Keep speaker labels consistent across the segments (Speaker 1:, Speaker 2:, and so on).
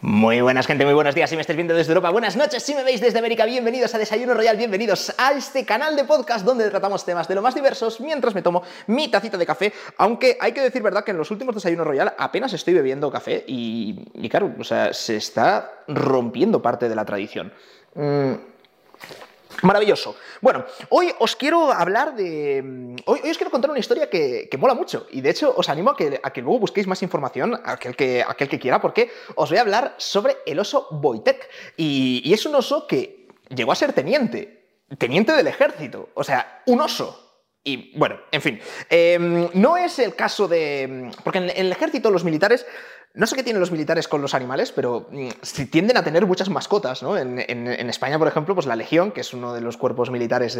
Speaker 1: Muy buenas gente, muy buenos días. Si me estáis viendo desde Europa, buenas noches. Si me veis desde América, bienvenidos a Desayuno Royal, bienvenidos a este canal de podcast donde tratamos temas de lo más diversos mientras me tomo mi tacita de café, aunque hay que decir verdad que en los últimos Desayuno Royal apenas estoy bebiendo café y, y claro, o sea, se está rompiendo parte de la tradición. Mm, Maravilloso. Bueno, hoy os quiero hablar de. mm, Hoy, hoy os quiero contar una historia que, que mola mucho. Y de hecho, os animo a que, a que luego busquéis más información, aquel que, aquel que quiera, porque os voy a hablar sobre el oso Wojtek. Y, es un oso que llegó a ser teniente. Teniente del ejército. O sea, un oso. Y bueno, en fin. eh, no es el caso de. Porque en, en el ejército los militares. No sé qué tienen los militares con los animales, pero mm, tienden a tener muchas mascotas, ¿no? En, España, por ejemplo, pues la Legión, que es uno de los cuerpos militares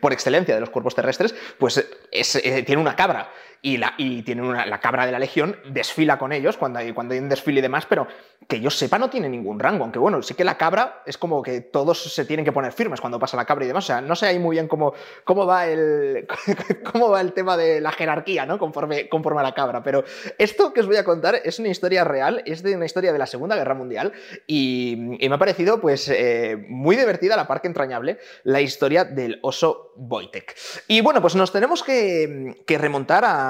Speaker 1: por excelencia de los cuerpos terrestres, pues es, eh, tiene una cabra. Y, la, y tiene una, la cabra de la Legión desfila con ellos cuando hay, cuando hay un desfile y demás, pero que yo sepa no tiene ningún rango. Aunque bueno, sí que la cabra es como que todos se tienen que poner firmes cuando pasa la cabra y demás. O sea, no sé ahí muy bien cómo, cómo, va, el, cómo va el tema de la jerarquía, ¿no? Conforme, conforme a la cabra. Pero esto que os voy a contar es una historia real, es de una historia de la Segunda Guerra Mundial y, y me ha parecido pues eh, muy divertida, a la par que entrañable, la historia del oso Wojtek. Y bueno, pues nos tenemos que, que remontar a...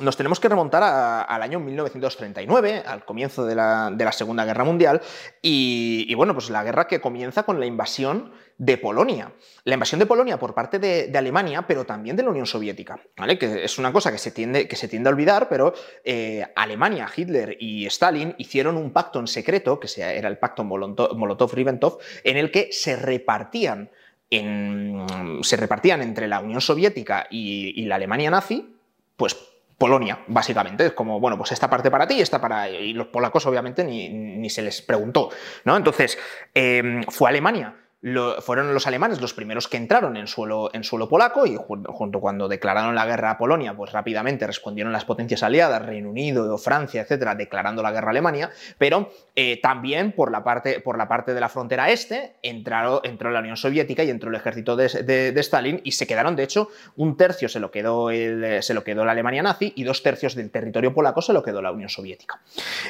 Speaker 1: Nos tenemos que remontar al año 1939, al comienzo de la, Segunda Guerra Mundial, y, bueno, pues la guerra que comienza con la invasión de Polonia. La invasión de Polonia por parte de, Alemania, pero también de la Unión Soviética. Que es una cosa que se tiende, que se tiende a olvidar, pero eh, Alemania, Hitler y Stalin hicieron un pacto en secreto, que era el pacto Molotov- Molotov-Ribbentrop, en el que se repartían, se repartían entre la Unión Soviética y, y la Alemania nazi, pues Polonia, básicamente. Es como, bueno, pues esta parte para ti y esta para. Y los polacos, obviamente, ni, ni se les preguntó, ¿no? Entonces, eh, fue Alemania. Fueron los alemanes los primeros que entraron en suelo, en suelo polaco y jun- junto cuando declararon la guerra a Polonia, pues rápidamente respondieron las potencias aliadas, Reino Unido, Francia, etcétera, declarando la guerra a Alemania, pero eh, también por la, parte, por la parte de la frontera este entró la Unión Soviética y entró el ejército de, de- Stalin y se quedaron, de hecho, un tercio se lo, quedó se lo quedó la Alemania nazi y dos tercios del territorio polaco se lo quedó la Unión Soviética.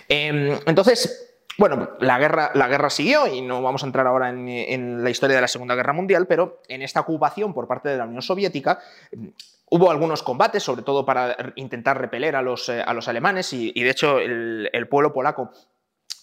Speaker 1: Em, entonces, bueno, la guerra, la guerra siguió y no vamos a entrar ahora en, la historia de la Segunda Guerra Mundial, pero en esta ocupación por parte de la Unión Soviética mm, hubo algunos combates, sobre todo para intentar repeler a los, eh, a los alemanes y, de hecho el, pueblo polaco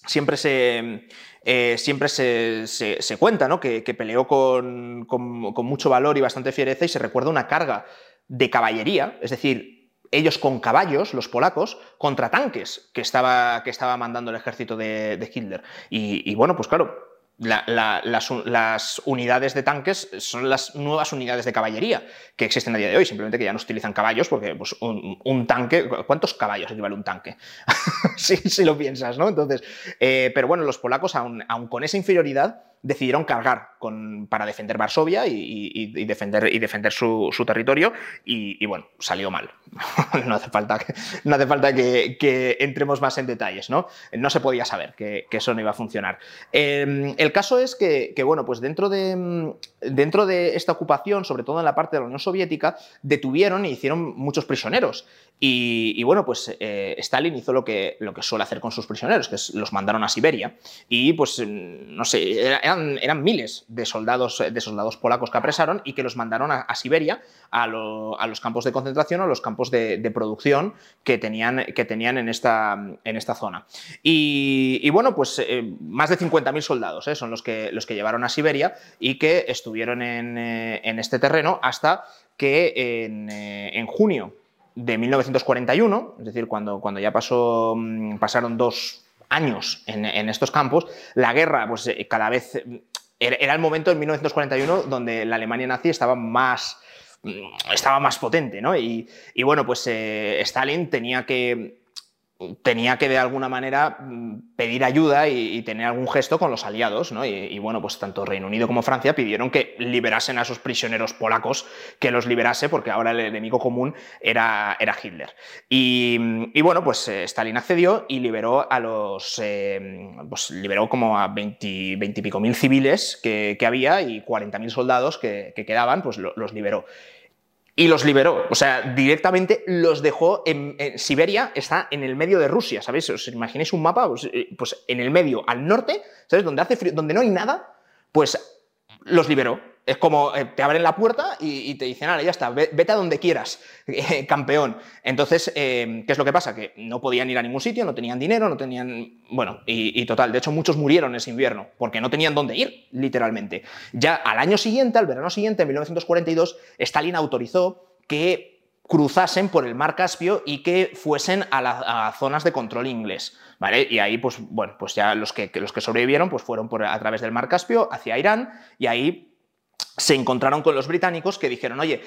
Speaker 1: siempre se, eh, siempre se, se- cuenta ¿no? que, que peleó con, con- con mucho valor y bastante fiereza y se recuerda una carga de caballería, es decir, ellos con caballos, los polacos, contra tanques que estaba, que estaba mandando el ejército de, de Hitler. Y, bueno, pues claro, la- la- las, las unidades de tanques son las nuevas unidades de caballería que existen a día de hoy, simplemente que ya no se utilizan caballos porque pues, un, un tanque, ¿cuántos caballos equivale un tanque? si, si lo piensas, ¿no? Entonces, eh, pero bueno, los polacos, aun, aun con esa inferioridad, decidieron cargar con, para defender Varsovia y, y- y defender, y defender su, su territorio y, y bueno, salió mal. no hace falta, que, no hace falta que, que entremos más en detalles, ¿no? No se podía saber que, que eso no iba a funcionar. Eh, el caso es que, bueno, pues dentro de, mm, dentro de esta ocupación, sobre todo en la parte de la Unión Soviética, detuvieron e hicieron muchos prisioneros. Y, y bueno, pues eh, Stalin hizo lo que, lo que suele hacer con sus prisioneros, que es los mandaron a Siberia. Y pues, no sé, era- eran, eran miles de soldados, de soldados polacos que apresaron y que los mandaron a, a Siberia, a, lo- a los campos de concentración o a los campos de, de producción que tenían, que tenían en, esta, en esta zona. Y, y bueno, pues eh, más de 50.000 soldados eh, son los que, los que llevaron a Siberia y que estuvieron en, eh, en este terreno hasta que en, eh, en junio de 1941, es decir, cuando, cuando ya pasó, mm, pasaron dos años en, estos campos, la guerra pues, eh, cada vez... eh, Era, era el momento en 1941 donde la Alemania nazi estaba más, mm, estaba más potente, ¿no? Y, y bueno, pues eh, Stalin tenía que tenía que de alguna manera pedir ayuda y, tener algún gesto con los aliados, ¿no? Y, bueno, pues tanto Reino Unido como Francia pidieron que liberasen a esos prisioneros polacos, que los liberase, porque ahora el enemigo común era, era Hitler. Y, bueno, pues eh, Stalin accedió y liberó a los, eh, pues liberó como a 20, 20 y pico mil civiles que, que había y 40.000 soldados que, que, quedaban, pues lo, los liberó. Y los liberó. O sea, directamente los dejó en, Siberia, está en el medio de Rusia, ¿sabéis? ¿Os imagináis un mapa? Pues, eh, pues, en el medio, al norte, ¿sabes? Donde hace frío, donde no hay nada, pues los liberó. Es como eh, te abren la puerta y, te dicen, ahora ya está, vete a donde quieras, eh, campeón. Entonces, ¿qué es lo que pasa? Que no podían ir a ningún sitio, no tenían dinero, no tenían. Bueno, y, y, total, de hecho, muchos murieron ese invierno porque no tenían dónde ir, literalmente. Ya al año siguiente, al verano siguiente, en 1942, Stalin autorizó que cruzasen por el mar Caspio y que fuesen a, las zonas de control inglés. ¿Vale? Y ahí, pues, bueno, pues ya los que, los que sobrevivieron pues fueron por, a través del mar Caspio hacia Irán y ahí se encontraron con los británicos que dijeron, oye,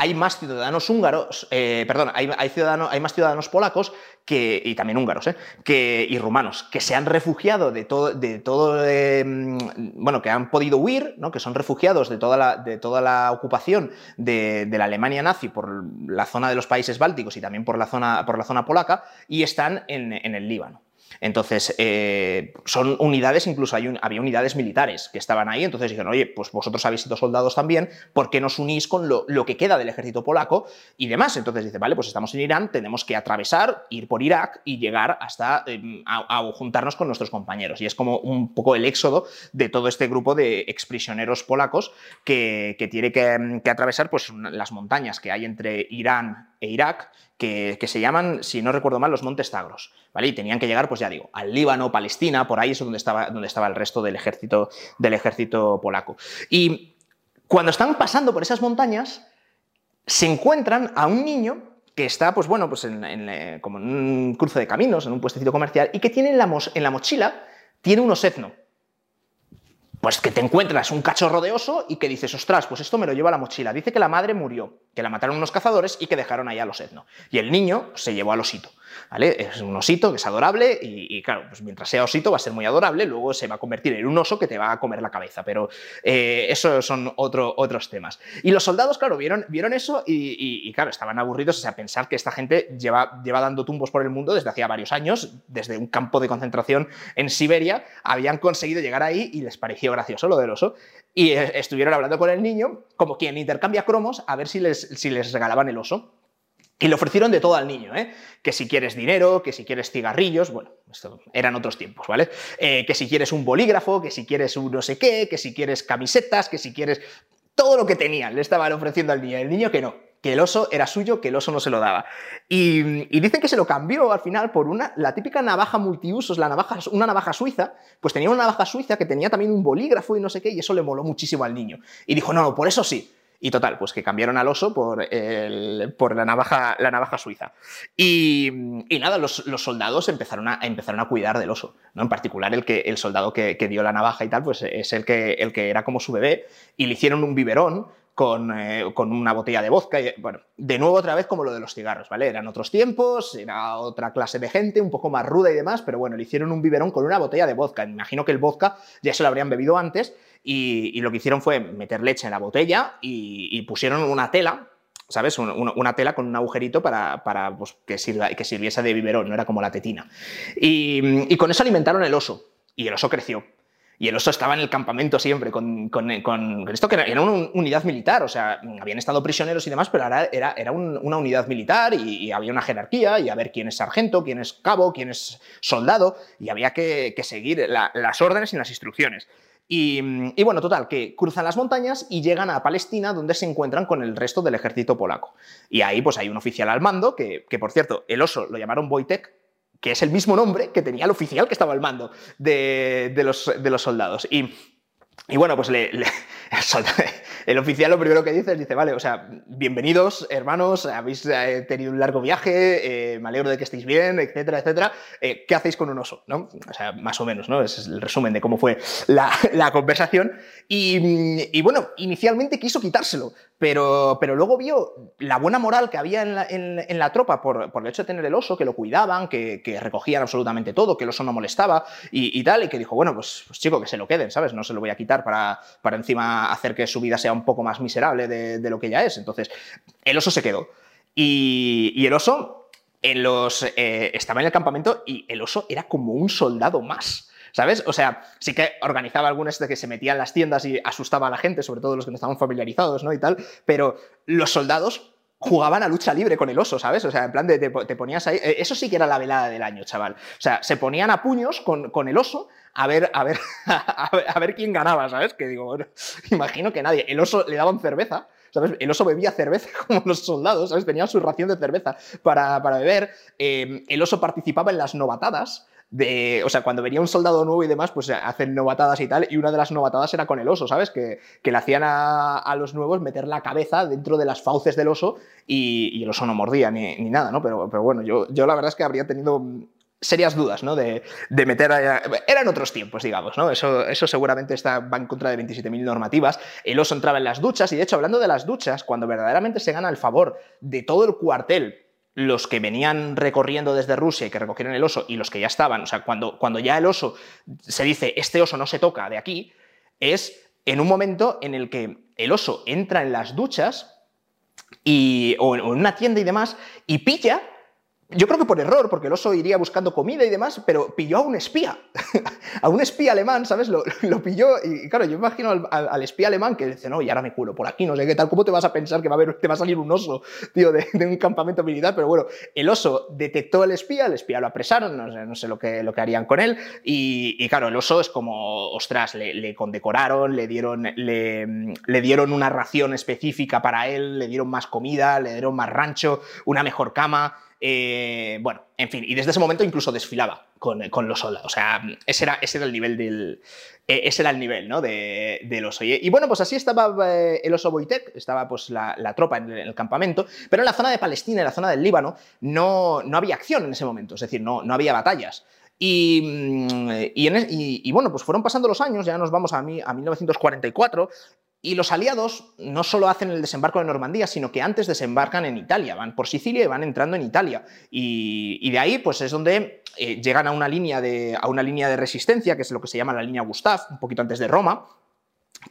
Speaker 1: hay más ciudadanos húngaros, eh, perdón, hay, hay más ciudadanos polacos que, y también húngaros eh, que, y rumanos que se han refugiado de todo, de todo em, bueno, que han podido huir, ¿no? que son refugiados de toda la, de toda la ocupación de, la Alemania nazi por la zona de los países bálticos y también por la zona, por la zona polaca y están en el Líbano. Entonces, eh, son unidades, incluso había unidades militares que estaban ahí, entonces dijeron, oye, pues vosotros habéis sido soldados también, ¿por qué no os unís con lo, que queda del ejército polaco y demás? Entonces dice, vale, pues estamos en Irán, tenemos que atravesar, ir por Irak y llegar hasta em, a, juntarnos con nuestros compañeros. Y es como un poco el éxodo de todo este grupo de exprisioneros polacos que, tiene que, que atravesar pues, las montañas que hay entre Irán e Irak que, se llaman, si no recuerdo mal, los Montes Tagros, ¿vale? Y tenían que llegar, pues ya digo, al Líbano, Palestina, por ahí es donde estaba, donde estaba el resto del ejército, del ejército polaco. Y cuando están pasando por esas montañas, se encuentran a un niño que está, pues bueno, pues en, eh, como en un cruce de caminos, en un puestecito comercial, y que tiene en la, en la mochila, tiene un osetno. Pues que te encuentras un cachorro de oso y que dices, ostras, pues esto me lo lleva a la mochila. Dice que la madre murió, que la mataron unos cazadores y que dejaron ahí a los etno. Y el niño se llevó al osito. Es un osito que es adorable y, claro, pues mientras sea osito va a ser muy adorable, luego se va a convertir en un oso que te va a comer la cabeza, pero eh, eso son otros temas. Y los soldados, claro, vieron, vieron eso y, claro, estaban aburridos, o sea, pensar que esta gente lleva, lleva dando tumbos por el mundo desde hacía varios años, desde un campo de concentración en Siberia, habían conseguido llegar ahí y les pareció gracioso lo del oso. Y eh, estuvieron hablando con el niño, como quien intercambia cromos, a ver si les, si les regalaban el oso. Y le ofrecieron de todo al niño, ¿eh? que si quieres dinero, que si quieres cigarrillos, bueno, esto eran otros tiempos, ¿vale? Eh, que si quieres un bolígrafo, que si quieres un no sé qué, que si quieres camisetas, que si quieres... Todo lo que tenían le estaban ofreciendo al niño, el niño que no, que el oso era suyo, que el oso no se lo daba. Y, dicen que se lo cambió al final por una, la típica navaja multiusos, la navaja, una navaja suiza, pues tenía una navaja suiza que tenía también un bolígrafo y no sé qué, y eso le moló muchísimo al niño. Y dijo, no, no, por eso sí. Y total, pues que cambiaron al oso por, por la, navaja, la navaja suiza. Y, nada, los, soldados empezaron a, empezaron a cuidar del oso. ¿no? En particular, el, que, el soldado que, dio la navaja y tal, pues es el que, el que era como su bebé. Y le hicieron un biberón con, eh, con, una botella de vodka. Y, de nuevo otra vez como lo de los cigarros, ¿vale? Eran otros tiempos, era otra clase de gente, un poco más ruda y demás, pero bueno, le hicieron un biberón con una botella de vodka. imagino que el vodka ya se lo habrían bebido antes y, lo que hicieron fue meter leche en la botella y, pusieron una tela, ¿sabes? Una, tela con un agujerito para, pues, que, que sirviese de biberón, no era como la tetina. Y, con eso alimentaron el oso. Y el oso creció. Y el oso estaba en el campamento siempre, con, esto que era, una unidad militar, o sea, habían estado prisioneros y demás, pero era, era, una unidad militar y, había una jerarquía y a ver quién es sargento, quién es cabo, quién es soldado, y había que, seguir las órdenes y las instrucciones. Y, bueno, total, que cruzan las montañas y llegan a Palestina, donde se encuentran con el resto del ejército polaco. Y ahí pues hay un oficial al mando, que, por cierto, el oso lo llamaron Wojtek, que es el mismo nombre que tenía el oficial que estaba al mando de, los, soldados. Y, bueno, pues le, el oficial lo primero que dice es, dice, vale, o sea, bienvenidos, hermanos, habéis eh, tenido un largo viaje, eh, me alegro de que estéis bien, etcétera, etcétera. Eh, ¿Qué hacéis con un oso? ¿no? O sea, más o menos, ¿no? Ese es el resumen de cómo fue la, conversación. Y, bueno, inicialmente quiso quitárselo, pero, pero luego vio la buena moral que había en la, tropa por, el hecho de tener el oso, que lo cuidaban, que, recogían absolutamente todo, que el oso no molestaba y, tal, y que dijo, bueno, pues, pues, chico, que se lo queden, ¿sabes? No se lo voy a quitar para, para encima hacer que su vida sea un poco más miserable de, lo que ya es. Entonces, el oso se quedó. Y, el oso en los, eh, estaba en el campamento y el oso era como un soldado más. ¿Sabes? O sea, sí que organizaba algunas de que se metía en las tiendas y asustaba a la gente, sobre todo los que no estaban familiarizados, ¿no? Y tal, pero los soldados jugaban a lucha libre con el oso, ¿sabes? O sea, en plan de te, ponías ahí. Eh, eso sí que era la velada del año, chaval. O sea, se ponían a puños con, el oso a ver, a ver, a ver, quién ganaba, ¿sabes? Que digo, bueno, imagino que nadie. El oso le daban cerveza. ¿Sabes? El oso bebía cerveza como los soldados, ¿sabes? Tenía su ración de cerveza para, beber. Eh, el oso participaba en las novatadas de, o sea, cuando venía un soldado nuevo y demás, pues hacen novatadas y tal, y una de las novatadas era con el oso, ¿sabes? Que, le hacían a, los nuevos meter la cabeza dentro de las fauces del oso y, el oso no mordía ni, nada, ¿no? Pero, pero bueno, yo, yo la verdad es que habría tenido serias dudas, ¿no? De, meter... Eran otros tiempos, digamos, ¿no? Eso, eso seguramente está, va en contra de 27.000 normativas. El oso entraba en las duchas y, de hecho, hablando de las duchas, cuando verdaderamente se gana el favor de todo el cuartel los que venían recorriendo desde Rusia y que recogieron el oso y los que ya estaban, o sea, cuando, cuando ya el oso se dice, este oso no se toca de aquí, es en un momento en el que el oso entra en las duchas y, o en una tienda y demás y pilla yo creo que por error, porque el oso iría buscando comida y demás, pero pilló a un espía, a un espía alemán, ¿sabes? Lo, pilló y, claro, yo imagino al, espía alemán que dice, no, y ahora me culo por aquí, no sé qué tal, ¿cómo te vas a pensar que va a haber, te va a salir un oso, tío, de, un campamento militar? Pero bueno, el oso detectó al espía, el espía lo apresaron, no sé, no sé lo, que, lo que harían con él, y, claro, el oso es como, ostras, le, condecoraron, le dieron, le, le dieron una ración específica para él, le dieron más comida, le dieron más rancho, una mejor cama, eh, bueno, en fin, y desde ese momento incluso desfilaba con, los soldados. O sea, ese era, el nivel del. E, ese era el nivel, ¿no? De, del oso. Y, bueno, pues así estaba eh, el oso Boitek, estaba pues la, tropa en el, campamento, pero en la zona de Palestina, en la zona del Líbano, no, no había acción en ese momento, es decir, no, no había batallas. Y, mm, y, bueno, pues fueron pasando los años, ya nos vamos a, a 1944, y los aliados no solo hacen el desembarco de Normandía, sino que antes desembarcan en Italia, van por Sicilia y van entrando en Italia. Y, de ahí pues es donde eh, llegan a una, línea de, a una línea de resistencia, que es lo que se llama la línea Gustav, un poquito antes de Roma,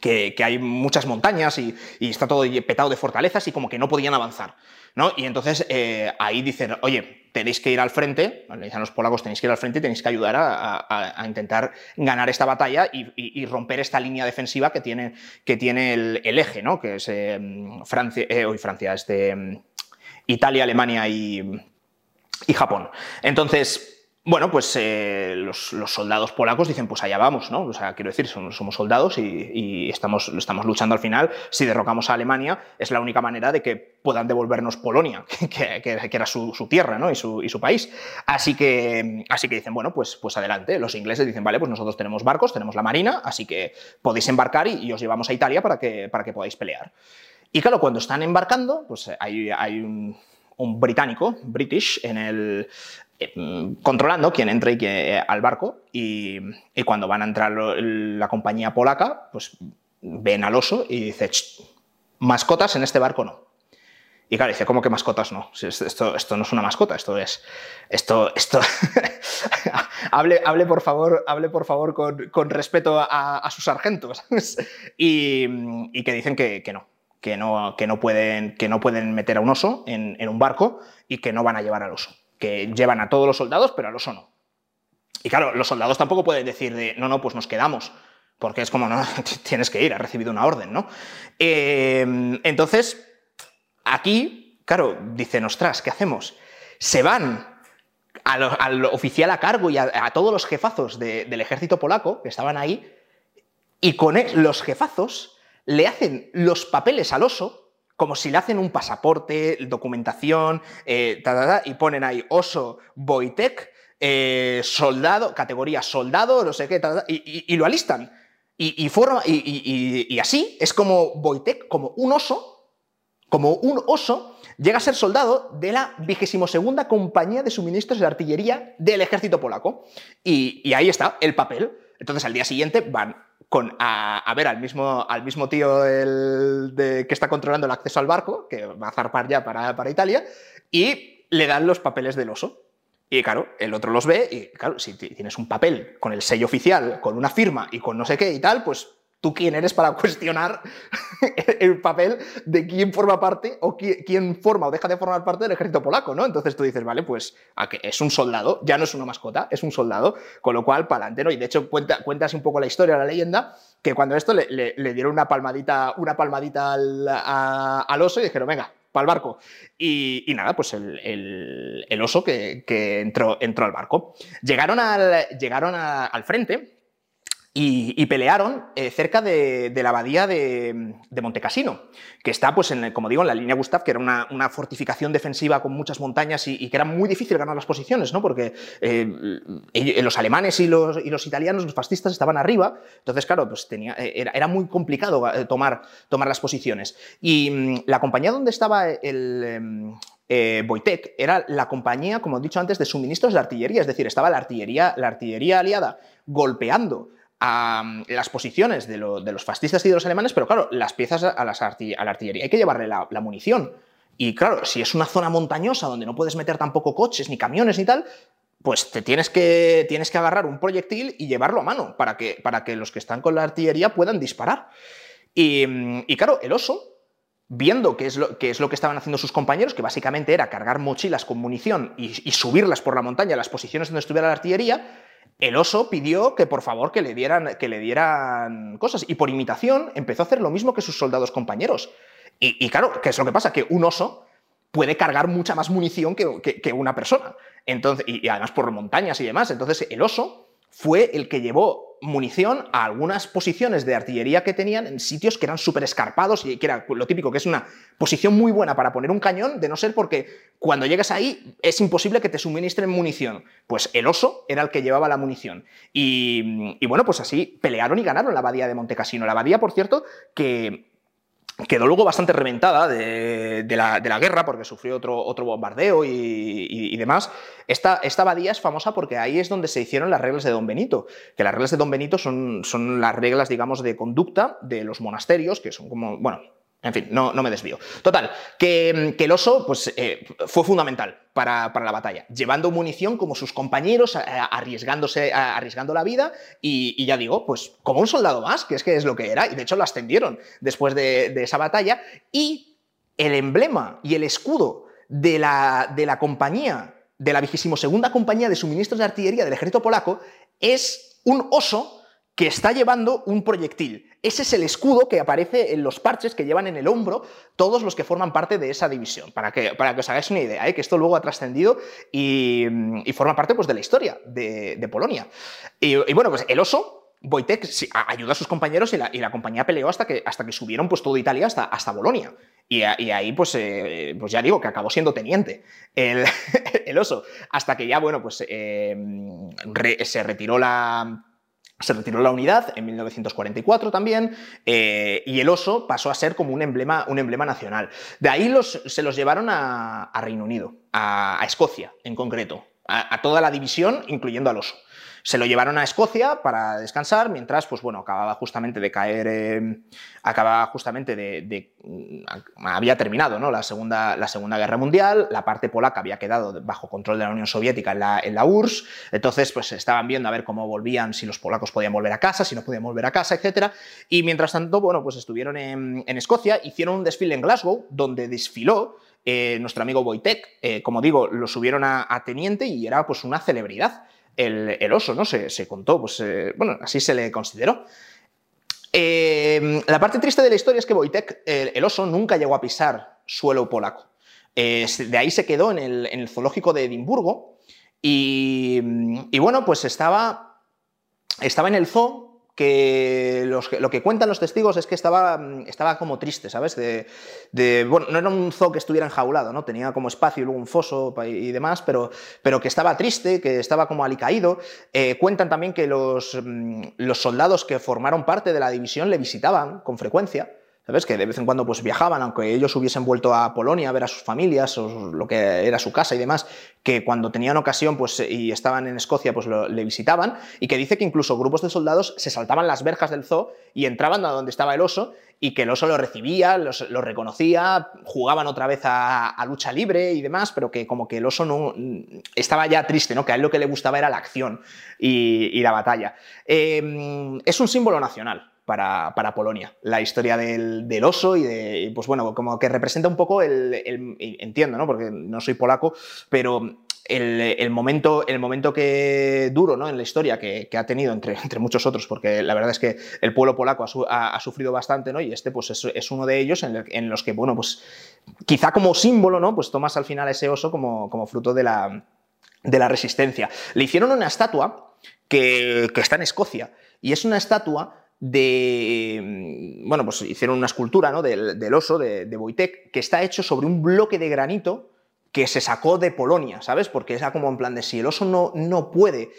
Speaker 1: que, hay muchas montañas y, está todo petado de fortalezas y como que no podían avanzar. ¿no? Y entonces eh, ahí dicen, oye, tenéis que ir al frente, le dicen los polacos, tenéis que ir al frente y tenéis que ayudar a, intentar ganar esta batalla y, romper esta línea defensiva que tiene, que tiene el, eje, ¿no? que es eh, Francia, eh, hoy Francia, este, Italia, Alemania y Japón. Entonces, bueno, pues eh, los, soldados polacos dicen, pues allá vamos, ¿no? O sea, quiero decir, somos, soldados y, estamos, estamos, luchando al final. Si derrocamos a Alemania, es la única manera de que puedan devolvernos Polonia, que, era su, tierra, ¿no? Y su, y su, país. Así que, así que dicen, bueno, pues, pues adelante. Los ingleses dicen, vale, pues nosotros tenemos barcos, tenemos la marina, así que podéis embarcar y, os llevamos a Italia para que, para que podáis pelear. Y claro, cuando están embarcando, pues hay, hay un, británico, British, en el, eh, controlando quién entra y eh, al barco y, cuando van a entrar la compañía polaca, pues ven al oso y dice, mascotas en este barco no. Y claro, dice, ¿cómo que mascotas no? Esto, esto no es una mascota, esto es. Esto. esto hable, hable, por favor, hable por favor con, respeto a, sus sargentos. y, que dicen que, no, que no, que no, pueden, que no pueden meter a un oso en un barco y que no van a llevar al oso que llevan a todos los soldados, pero al oso no. Y claro, los soldados tampoco pueden decir de, no, no, pues nos quedamos, porque es como, no, tienes que ir, has recibido una orden, ¿no? Em, entonces, aquí, claro, dicen, ostras, ¿qué hacemos? Se van al, oficial a cargo y a, todos los jefazos del ejército polaco que estaban ahí, y con los jefazos le hacen los papeles al oso como si le hacen un pasaporte, documentación, eh, y ponen ahí oso Boitec, eh, soldado, categoría soldado, no sé qué, y, lo alistan. Y, forma, y, así es como Boitec, como un oso, como un oso, llega a ser soldado de la vigésimo segunda compañía de suministros de artillería del ejército polaco. Y, ahí está el papel. Entonces al día siguiente van con, a, ver al mismo, al mismo tío que está controlando el acceso al barco, que va a zarpar ya para, para Italia, y le dan los papeles del oso. Y claro, el otro los ve y claro, si tienes un papel con el sello oficial, con una firma y con no sé qué y tal, pues tú quién eres para cuestionar el papel de quién forma parte o quién forma o deja de formar parte del ejército polaco, ¿no? Entonces tú dices, vale, pues es un soldado, ya no es una mascota, es un soldado, con lo cual, para adelante, ¿no? Y de hecho, cuenta, cuentas un poco la historia, la leyenda, que cuando esto le, dieron una palmadita, una palmadita al, oso y dijeron, venga, para el barco. Y, nada, pues el, oso que, entró, al barco. Al, llegaron al frente y, pelearon eh, cerca de, la abadía de, de, Montecassino, que está, pues, en, como digo, en la línea Gustav, que era una, fortificación defensiva con muchas montañas y, que era muy difícil ganar las posiciones, ¿no? porque eh, los alemanes y los, y los, italianos, los fascistas, estaban arriba, entonces, claro, pues tenía, eh, era, muy complicado tomar, tomar las posiciones. Y mm, la compañía donde estaba el... Em, eh, era la compañía, como he dicho antes, de suministros de artillería, es decir, estaba la artillería, la artillería aliada golpeando a mm, las posiciones de, los fascistas y de los alemanes, pero claro, las piezas a, la artillería hay que llevarle la, munición. Y claro, si es una zona montañosa donde no puedes meter tampoco coches, ni camiones, ni tal, pues te tienes que, tienes que agarrar un proyectil y llevarlo a mano para que, para que los que están con la artillería puedan disparar. Y, mm, claro, el oso, viendo qué es, lo, es lo que estaban haciendo sus compañeros, que básicamente era cargar mochilas con munición y subirlas por la montaña a las posiciones donde estuviera la artillería, el oso pidió que por favor que le dieran, que le dieran cosas y por imitación empezó a hacer lo mismo que sus soldados compañeros. Y, claro, ¿qué es lo que pasa? Que un oso puede cargar mucha más munición que, una persona. Entonces, y, además por montañas y demás. Entonces el oso fue el que llevó munición a algunas posiciones de artillería que tenían en sitios que eran súper escarpados y que era lo típico, que es una posición muy buena para poner un cañón, de no ser porque cuando llegas ahí es imposible que te suministren munición. Pues el oso era el que llevaba la munición. Y, y bueno, pues así pelearon y ganaron la abadía de Montecassino. La abadía, por cierto, que quedó luego bastante reventada de, la, guerra porque sufrió otro, otro bombardeo y, demás. Esta, esta, abadía es famosa porque ahí es donde se hicieron las reglas de Don Benito, que las reglas de Don Benito son, son las reglas, digamos, de conducta de los monasterios, que son como, bueno, en fin, no, me desvío. Total, que, el oso pues, eh, fue fundamental para, la batalla, llevando munición como sus compañeros, arriesgándose, arriesgando la vida y, ya digo, pues como un soldado más, que es que es lo que era, y de hecho lo ascendieron después de, esa batalla, y el emblema y el escudo de la, de la compañía, de la vigésimo segunda compañía de suministros de artillería del ejército polaco, es un oso que está llevando un proyectil. Ese es el escudo que aparece en los parches que llevan en el hombro todos los que forman parte de esa división, para que, para que os hagáis una idea, ¿eh? que esto luego ha trascendido y, forma parte pues, de la historia de, Polonia. Y, bueno, pues el oso, Wojtek ayuda a sus compañeros y la, compañía peleó hasta que, hasta que subieron pues, toda Italia hasta, hasta Bolonia. Y, ahí, pues, eh, pues ya digo que acabó siendo teniente el, oso. Hasta que ya, bueno, pues eh, se retiró la, se retiró la unidad en 1944 también, eh, y el oso pasó a ser como un emblema, un emblema nacional. De ahí se los llevaron a, Reino Unido, a, Escocia en concreto, a, toda la división, incluyendo al oso. Se lo llevaron a Escocia para descansar, mientras, pues bueno, acababa justamente de caer, eh, acababa justamente de, mm, había terminado ¿no? la, segunda, la Segunda Guerra Mundial, la parte polaca había quedado bajo control de la Unión Soviética en la, en la URSS, entonces pues estaban viendo a ver cómo volvían, si los polacos podían volver a casa, si no podían volver a casa, etc. Y mientras tanto, bueno, pues estuvieron en, Escocia, hicieron un desfile en Glasgow, donde desfiló eh, nuestro amigo Wojtek, eh, como digo, lo subieron a, teniente y era pues una celebridad el, oso, ¿no? Se, contó, pues, eh, bueno, así se le consideró. Eh, la parte triste de la historia es que Wojtek, el, oso, nunca llegó a pisar suelo polaco. De ahí se quedó en el, zoológico de Edimburgo y, y, bueno, pues estaba, estaba en el zoo que lo que cuentan los testigos es que estaba, estaba como triste, ¿sabes? De, bueno, no era un zoo que estuviera enjaulado, ¿no? Tenía como espacio y luego un foso y demás, pero, pero que estaba triste, que estaba como alicaído. Eh, cuentan también que los, mm, los soldados que formaron parte de la división le visitaban con frecuencia ¿Sabes? Que de vez en cuando pues, viajaban, aunque ellos hubiesen vuelto a Polonia a ver a sus familias o lo que era su casa y demás, que cuando tenían ocasión pues, y estaban en Escocia pues le visitaban, y que dice que incluso grupos de soldados se saltaban las verjas del zoo y entraban a donde estaba el oso y que el oso lo recibía, lo reconocía, jugaban otra vez a, lucha libre y demás, pero que como que el oso no estaba ya triste, ¿no? que a él lo que le gustaba era la acción y, la batalla. Eh, es un símbolo nacional, para, Polonia. La historia del, oso y de, pues bueno, como que representa un poco el, entiendo, ¿no? Porque no soy polaco, pero el, momento, el momento que duro ¿no? en la historia que, ha tenido, entre, entre, muchos otros, porque la verdad es que el pueblo polaco ha, sufrido bastante, ¿no? y este pues, es, uno de ellos en, los que, bueno, pues quizá como símbolo, ¿no? pues tomas al final ese oso como, como fruto de la, de la resistencia. Le hicieron una estatua que, está en Escocia, y es una estatua de. Bueno, pues hicieron una escultura ¿no? del, oso de, de Wojtek, que está hecho sobre un bloque de granito que se sacó de Polonia, ¿sabes? Porque era como en plan de si el oso no, no puede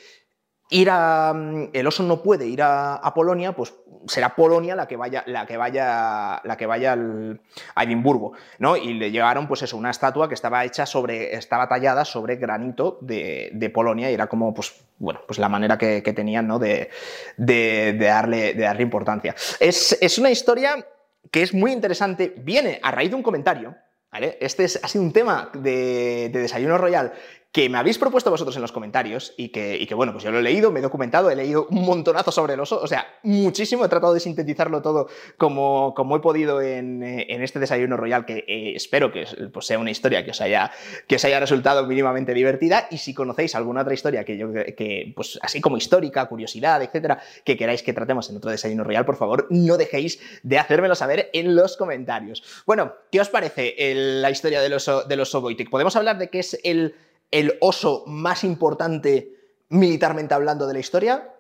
Speaker 1: ir a. El oso no puede ir a, Polonia, pues será Polonia la que vaya, la que vaya, la que vaya al, a Edimburgo, ¿no? Y le llevaron, pues eso, una estatua que estaba hecha sobre. estaba tallada sobre granito de, Polonia y era como, pues, bueno, pues la manera que, tenían, ¿no? De, de, darle, de darle importancia. Es, es una historia que es muy interesante, viene a raíz de un comentario este ha sido un tema de, de, Desayuno Royal que me habéis propuesto vosotros en los comentarios y que, bueno, pues yo lo he leído, me he documentado, he leído un montonazo sobre el oso, o sea, muchísimo, he tratado de sintetizarlo todo como, como he podido en, este desayuno royal, que eh, espero que pues, sea una historia que os, haya, que os haya resultado mínimamente divertida y si conocéis alguna otra historia que yo, que, pues así como histórica, curiosidad, etcétera, que queráis que tratemos en otro desayuno royal, por favor, no dejéis de hacérmelo saber en los comentarios. Bueno, ¿qué os parece la historia del oso, del oso? Podemos hablar de qué es el el oso más importante militarmente hablando de la historia?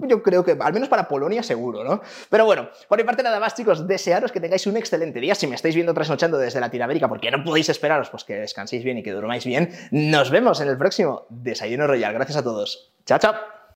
Speaker 1: Yo, creo que, al menos para Polonia, seguro, ¿no? Pero bueno, por mi parte nada más, chicos, desearos que tengáis un excelente día. Si me estáis viendo trasnochando desde Latinoamérica, porque no podéis esperaros, pues que descanséis bien y que durmáis bien. Nos vemos en el próximo Desayuno Royal. Gracias a todos. Chao, chao.